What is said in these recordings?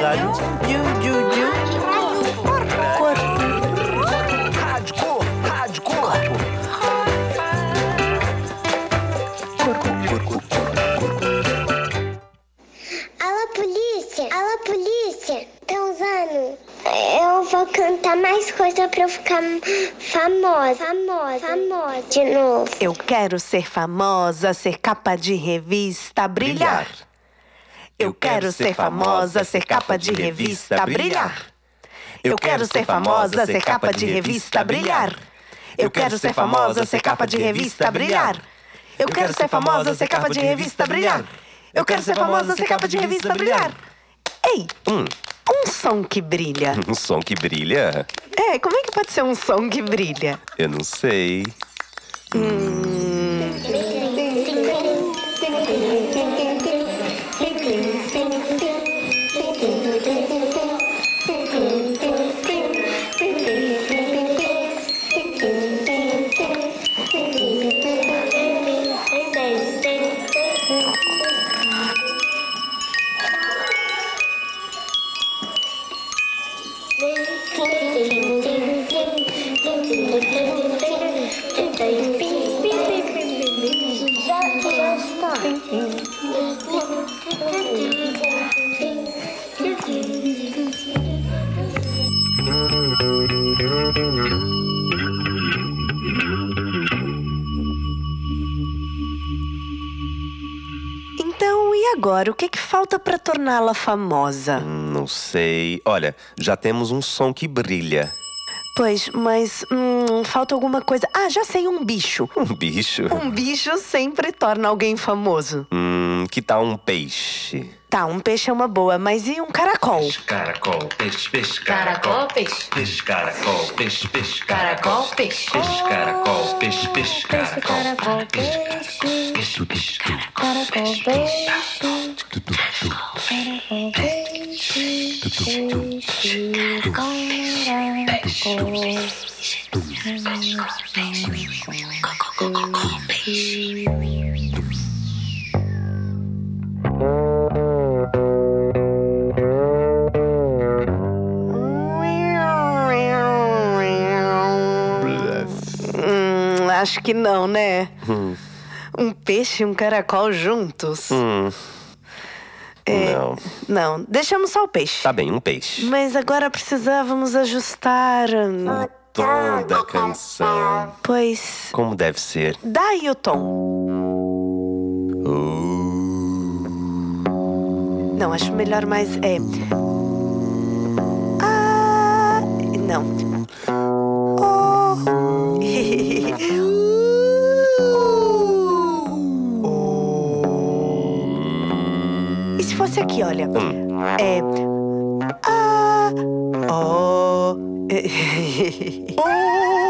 Rádio. Corpo. Rádio Corpo. Rádio Corpo. Alô, polícia! Alô, polícia! Estão usando? Eu vou cantar mais coisa pra eu ficar famosa. Famosa. Famosa. De novo. Eu quero ser famosa, ser capa de revista, brilhar. Eu quero ser famosa, ser capa de revista, brilhar. Eu quero ser famosa, ser capa de revista, brilhar. Eu quero ser famosa, ser capa de revista, brilhar. Eu quero ser famosa, ser capa de revista, brilhar. Eu quero ser famosa, ser capa de revista, brilhar. Ei, Hum, um som que brilha. um som que brilha? É, como é que pode ser um som que brilha? Eu não sei. Já, Então, e agora? O que, que falta pra torná-la famosa? Hum, Não sei. Olha, já temos um som que brilha. Pois, mas hum, falta alguma coisa. Ah, já sei, um bicho. Um bicho. Um bicho sempre torna alguém famoso. Hum, que tal um peixe? Tá, um peixe é uma boa, mas e um caracol? Caracol, peixe, peixe, Caracol, peixe. Peixe, caracol, peixe, peixe, Caracol, peixe. Peixe, caracol, peixe, peixe, caracol. Caracol, peixe. Peixe, peixe, Caracol, peixe. Caracol, Hum, acho que não, né? Um peixe e um caracol juntos? Hum. É. Não. Não, deixamos só o peixe. Tá bem, um peixe. Mas agora precisávamos ajustar. hum, Toda a canção. Pois. Como deve ser. Dá aí o tom. Não, acho melhor mais. É. aqui, olha? É. Ah. Oh.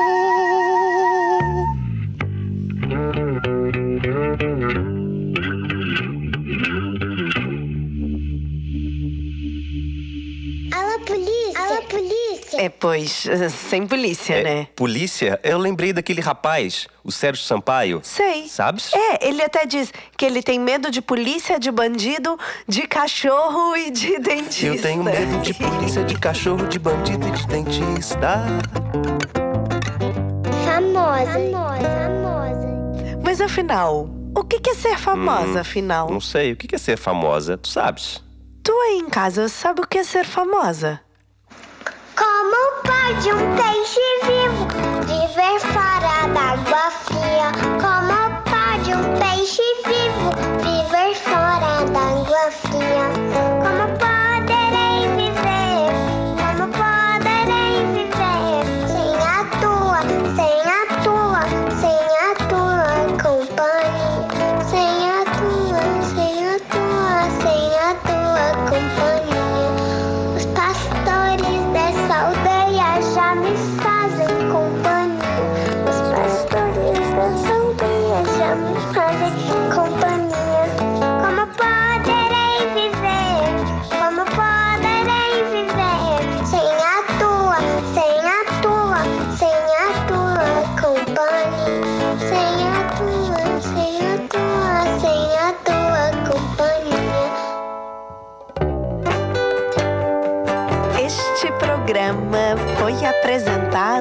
É, pois, sem polícia, É, né? Polícia, eu lembrei daquele rapaz, o Sérgio Sampaio. Sei. Sabes? É, ele até diz que ele tem medo de polícia, de bandido, de cachorro e de dentista. Eu tenho medo de polícia, de cachorro, de bandido e de dentista. Famosa! Famosa! Famosa! Mas afinal, o que que é ser famosa, afinal? Não sei, o que é ser famosa? Tu sabes? Tu aí em casa sabe o que é ser famosa? Pode um peixe vivo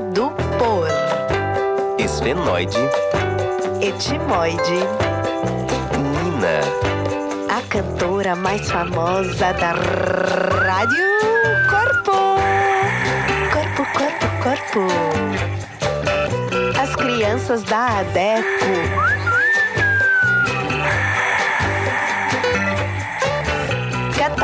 apresentado por Esfenoide, Etimoide, Nina, a cantora mais famosa da Rádio Corpo. Corpo, corpo, corpo. As crianças da ADECO.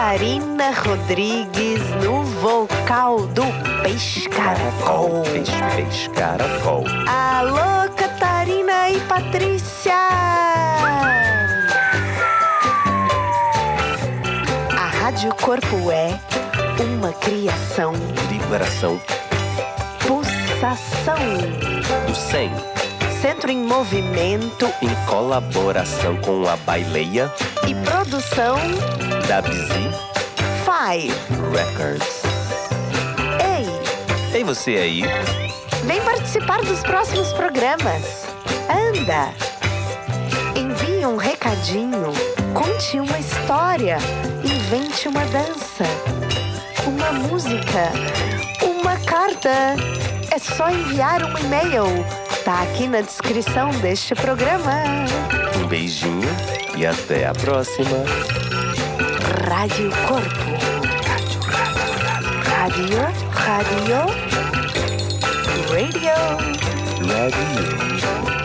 Catarina Rodrigues no vocal do Peixe Caracol. Peixe, peixe, caracol. Alô, Catarina e Patrícia! A Rádio Corpo é uma criação, Vibração pulsação, do 100. centro em movimento Em colaboração com a Baileia e produção Bizi Five. Records. Ei, Ei, você aí? vem participar dos próximos programas. Anda! Envie um recadinho, conte uma história, invente uma dança, uma música, uma carta. É só enviar um e-mail. Tá aqui na descrição deste programa. Um beijinho e até a próxima. Rádio Corpo. Rádio, rádio, radio. Radio.